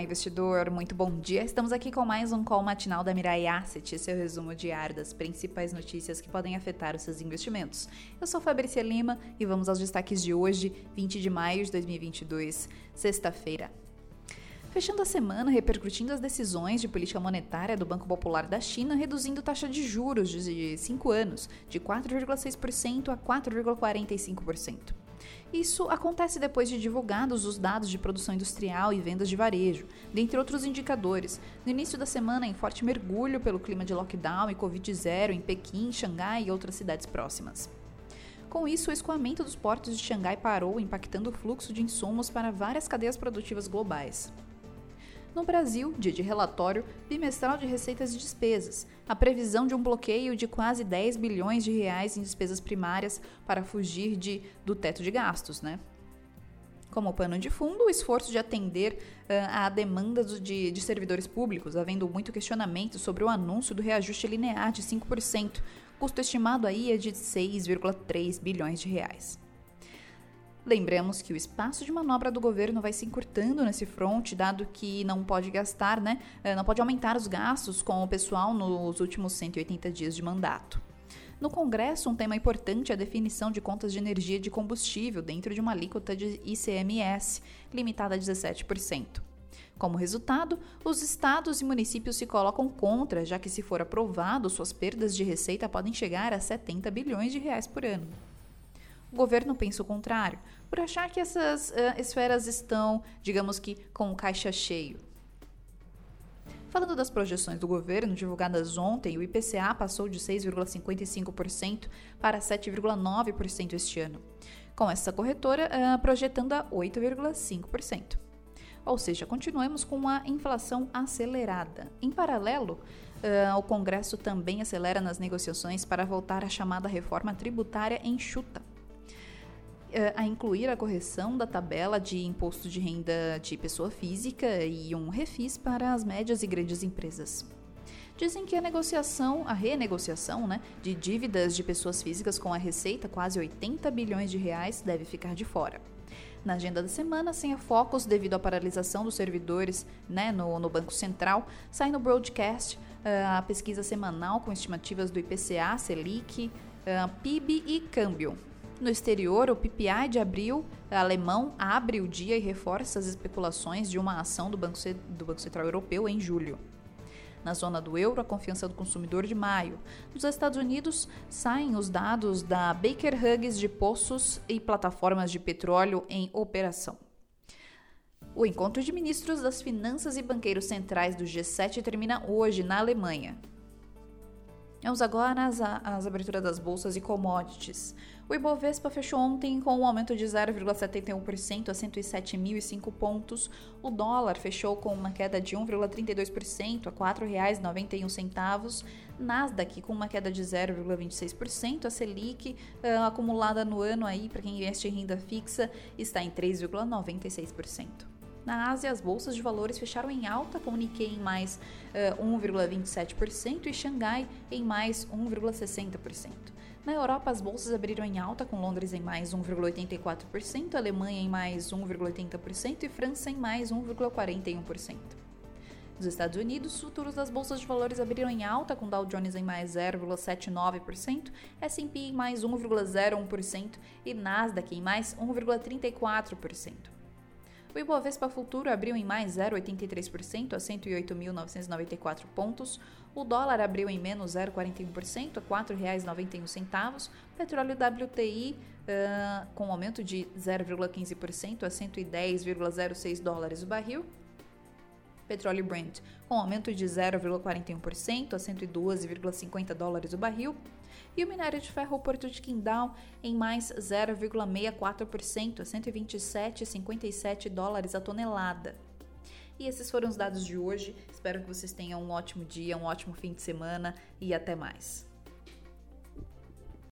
Olá, investidor, muito bom dia. Estamos aqui com mais um call matinal da Mirai Asset, seu resumo diário das principais notícias que podem afetar os seus investimentos. Eu sou Fabrícia Lima e vamos aos destaques de hoje, 20 de maio de 2022, sexta-feira. Fechando a semana, repercutindo as decisões de política monetária do Banco Popular da China, reduzindo taxa de juros de 5 anos, de 4,6% a 4,45%. Isso acontece depois de divulgados os dados de produção industrial e vendas de varejo, dentre outros indicadores. No início da semana, em forte mergulho pelo clima de lockdown e Covid-0 em Pequim, Xangai e outras cidades próximas. Com isso, o escoamento dos portos de Xangai parou, impactando o fluxo de insumos para várias cadeias produtivas globais. No Brasil, dia de relatório bimestral de receitas e despesas, a previsão de um bloqueio de quase 10 bilhões de reais em despesas primárias para fugir de, do teto de gastos, né? Como pano de fundo, o esforço de atender uh, à demanda de, de servidores públicos, havendo muito questionamento sobre o anúncio do reajuste linear de 5%, custo estimado aí é de 6,3 bilhões de reais. Lembramos que o espaço de manobra do governo vai se encurtando nesse front, dado que não pode gastar, né? Eh, não pode aumentar os gastos com o pessoal nos últimos 180 dias de mandato. No Congresso, um tema importante é a definição de contas de energia de combustível dentro de uma alíquota de ICMS, limitada a 17%. Como resultado, os estados e municípios se colocam contra, já que, se for aprovado, suas perdas de receita podem chegar a 70 bilhões de reais por ano. O governo pensa o contrário, por achar que essas uh, esferas estão, digamos que, com o caixa cheio. Falando das projeções do governo divulgadas ontem, o IPCA passou de 6,55% para 7,9% este ano, com essa corretora uh, projetando a 8,5%. Ou seja, continuamos com a inflação acelerada. Em paralelo, uh, o Congresso também acelera nas negociações para voltar à chamada reforma tributária enxuta a incluir a correção da tabela de imposto de renda de pessoa física e um refis para as médias e grandes empresas. Dizem que a negociação, a renegociação né, de dívidas de pessoas físicas com a receita, quase 80 bilhões de reais, deve ficar de fora. Na agenda da semana, sem focos devido à paralisação dos servidores né, no, no Banco Central, sai no broadcast uh, a pesquisa semanal com estimativas do IPCA, Selic, uh, PIB e câmbio, no exterior, o PPI de abril alemão abre o dia e reforça as especulações de uma ação do Banco, do Banco Central Europeu em julho. Na zona do euro, a confiança do consumidor de maio. Nos Estados Unidos, saem os dados da Baker Hughes de poços e plataformas de petróleo em operação. O encontro de ministros das finanças e banqueiros centrais do G7 termina hoje na Alemanha. Vamos agora às, às aberturas das bolsas e commodities. O Ibovespa fechou ontem com um aumento de 0,71% a 107.005 pontos. O dólar fechou com uma queda de 1,32% a R$ 4,91. Nasdaq com uma queda de 0,26%. A Selic uh, acumulada no ano aí para quem investe em renda fixa está em 3,96%. Na Ásia, as bolsas de valores fecharam em alta, com Nikkei em mais uh, 1,27% e Xangai em mais 1,60%. Na Europa, as bolsas abriram em alta, com Londres em mais 1,84%, Alemanha em mais 1,80% e França em mais 1,41%. Nos Estados Unidos, os futuros das bolsas de valores abriram em alta, com Dow Jones em mais 0,79%, S&P em mais 1,01% e Nasdaq em mais 1,34%. O Ibovespa Futuro abriu em mais 0,83% a 108.994 pontos. O dólar abriu em menos 0,41% a R$ 4,91. O petróleo WTI uh, com aumento de 0,15% a 110,06 dólares o barril. Petróleo Brent com aumento de 0,41% a 112,50 dólares o barril e o minério de ferro Porto de Quindal em mais 0,64% a 127,57 dólares a tonelada. E esses foram os dados de hoje. Espero que vocês tenham um ótimo dia, um ótimo fim de semana e até mais.